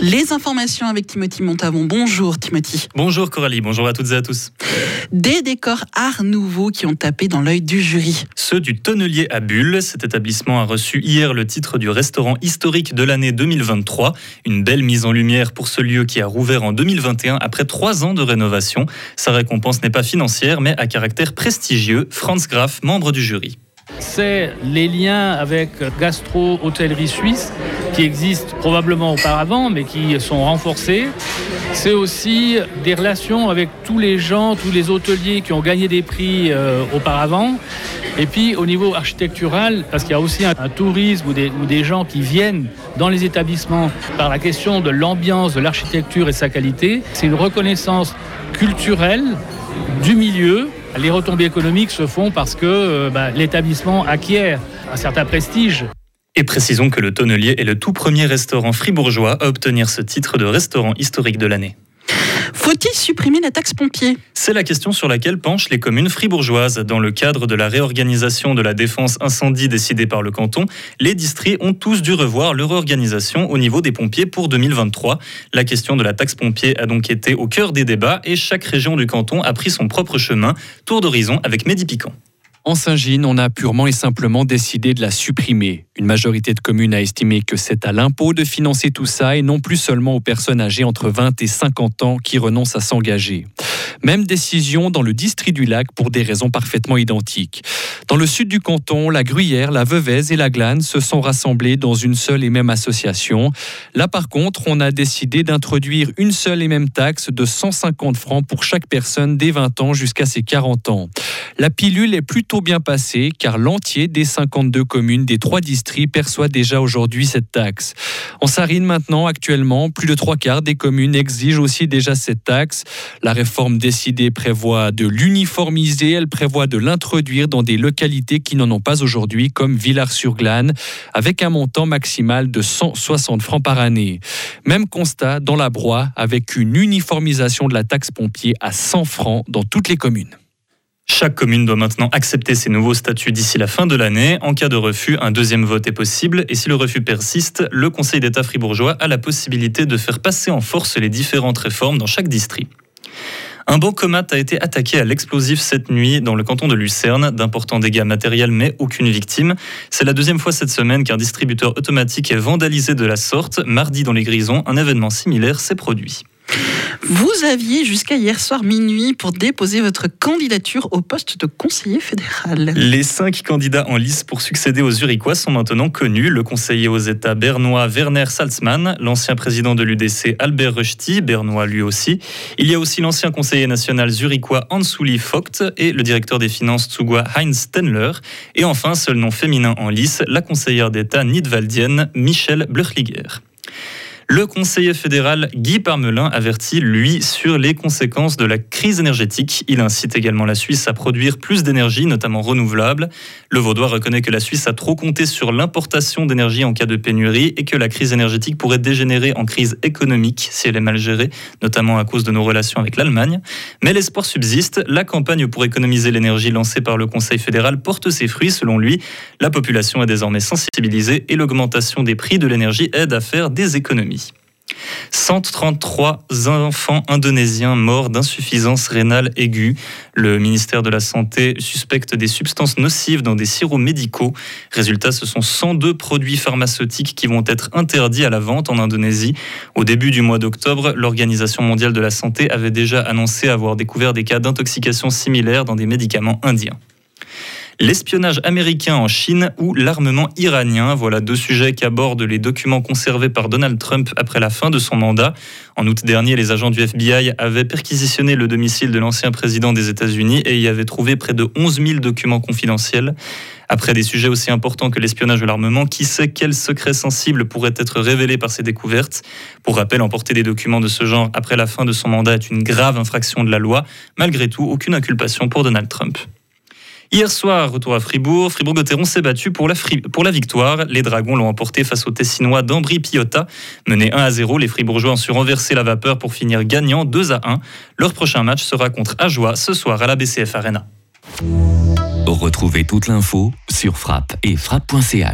Les informations avec Timothy Montavon. Bonjour Timothy. Bonjour Coralie, bonjour à toutes et à tous. Des décors art nouveau qui ont tapé dans l'œil du jury. Ceux du Tonnelier à Bulle. Cet établissement a reçu hier le titre du restaurant historique de l'année 2023. Une belle mise en lumière pour ce lieu qui a rouvert en 2021 après trois ans de rénovation. Sa récompense n'est pas financière mais à caractère prestigieux. Franz Graf, membre du jury c'est les liens avec gastro-hôtellerie suisse qui existent probablement auparavant, mais qui sont renforcés. C'est aussi des relations avec tous les gens, tous les hôteliers qui ont gagné des prix euh, auparavant. Et puis au niveau architectural, parce qu'il y a aussi un, tourisme ou des, ou des, gens qui viennent dans les établissements par la question de l'ambiance, de l'architecture et sa qualité, c'est une reconnaissance culturelle du milieu les retombées économiques se font parce que euh, bah, l'établissement acquiert un certain prestige. Et précisons que le Tonnelier est le tout premier restaurant fribourgeois à obtenir ce titre de restaurant historique de l'année. Faut-il supprimer la taxe pompier? C'est la question sur laquelle penchent les communes fribourgeoises. Dans le cadre de la réorganisation de la défense incendie décidée par le canton, les districts ont tous dû revoir leur organisation au niveau des pompiers pour 2023. La question de la taxe pompier a donc été au cœur des débats et chaque région du canton a pris son propre chemin. Tour d'horizon avec Mehdi Piquant. En Saint-Gine, on a purement et simplement décidé de la supprimer. Une majorité de communes a estimé que c'est à l'impôt de financer tout ça et non plus seulement aux personnes âgées entre 20 et 50 ans qui renoncent à s'engager. Même décision dans le district du lac pour des raisons parfaitement identiques. Dans le sud du canton, la Gruyère, la Veuvez et la Glane se sont rassemblés dans une seule et même association. Là, par contre, on a décidé d'introduire une seule et même taxe de 150 francs pour chaque personne dès 20 ans jusqu'à ses 40 ans. La pilule est plutôt bien passée car l'entier des 52 communes des trois districts perçoit déjà aujourd'hui cette taxe. En Sarine maintenant, actuellement, plus de trois quarts des communes exigent aussi déjà cette taxe. La réforme décidée prévoit de l'uniformiser, elle prévoit de l'introduire dans des localités qui n'en ont pas aujourd'hui, comme Villars-sur-Glane, avec un montant maximal de 160 francs par année. Même constat dans la Broye, avec une uniformisation de la taxe pompier à 100 francs dans toutes les communes. Chaque commune doit maintenant accepter ces nouveaux statuts d'ici la fin de l'année. En cas de refus, un deuxième vote est possible et si le refus persiste, le Conseil d'État fribourgeois a la possibilité de faire passer en force les différentes réformes dans chaque district. Un bancomat a été attaqué à l'explosif cette nuit dans le canton de Lucerne. D'importants dégâts matériels, mais aucune victime. C'est la deuxième fois cette semaine qu'un distributeur automatique est vandalisé de la sorte. Mardi, dans les Grisons, un événement similaire s'est produit. Vous aviez jusqu'à hier soir minuit pour déposer votre candidature au poste de conseiller fédéral. Les cinq candidats en lice pour succéder aux Zurichois sont maintenant connus. Le conseiller aux États bernois Werner Salzmann, l'ancien président de l'UDC Albert Rösti, bernois lui aussi. Il y a aussi l'ancien conseiller national zurichois Hansuli Vogt et le directeur des finances Tsugwa Heinz Stenler. Et enfin, seul nom féminin en lice, la conseillère d'État nidwaldienne Michelle Blöchliger. Le conseiller fédéral Guy Parmelin avertit, lui, sur les conséquences de la crise énergétique. Il incite également la Suisse à produire plus d'énergie, notamment renouvelable. Le Vaudois reconnaît que la Suisse a trop compté sur l'importation d'énergie en cas de pénurie et que la crise énergétique pourrait dégénérer en crise économique si elle est mal gérée, notamment à cause de nos relations avec l'Allemagne. Mais l'espoir subsiste. La campagne pour économiser l'énergie lancée par le Conseil fédéral porte ses fruits, selon lui. La population est désormais sensibilisée et l'augmentation des prix de l'énergie aide à faire des économies. 133 enfants indonésiens morts d'insuffisance rénale aiguë. Le ministère de la Santé suspecte des substances nocives dans des sirops médicaux. Résultat, ce sont 102 produits pharmaceutiques qui vont être interdits à la vente en Indonésie. Au début du mois d'octobre, l'Organisation mondiale de la santé avait déjà annoncé avoir découvert des cas d'intoxication similaires dans des médicaments indiens l'espionnage américain en Chine ou l'armement iranien. Voilà deux sujets qu'abordent les documents conservés par Donald Trump après la fin de son mandat. En août dernier, les agents du FBI avaient perquisitionné le domicile de l'ancien président des États-Unis et y avaient trouvé près de 11 000 documents confidentiels. Après des sujets aussi importants que l'espionnage de l'armement, qui sait quels secrets sensibles pourraient être révélés par ces découvertes? Pour rappel, emporter des documents de ce genre après la fin de son mandat est une grave infraction de la loi. Malgré tout, aucune inculpation pour Donald Trump. Hier soir, retour à Fribourg. Fribourg-Gotteron s'est battu pour la, victoire. Les Dragons l'ont emporté face aux Tessinois d'Ambry Piotta. Menés 1 à 0, les Fribourgeois ont su renverser la vapeur pour finir gagnant 2 à 1. Leur prochain match sera contre Ajoie ce soir à la BCF Arena. Retrouvez toute l'info sur frappe et frappe.ch.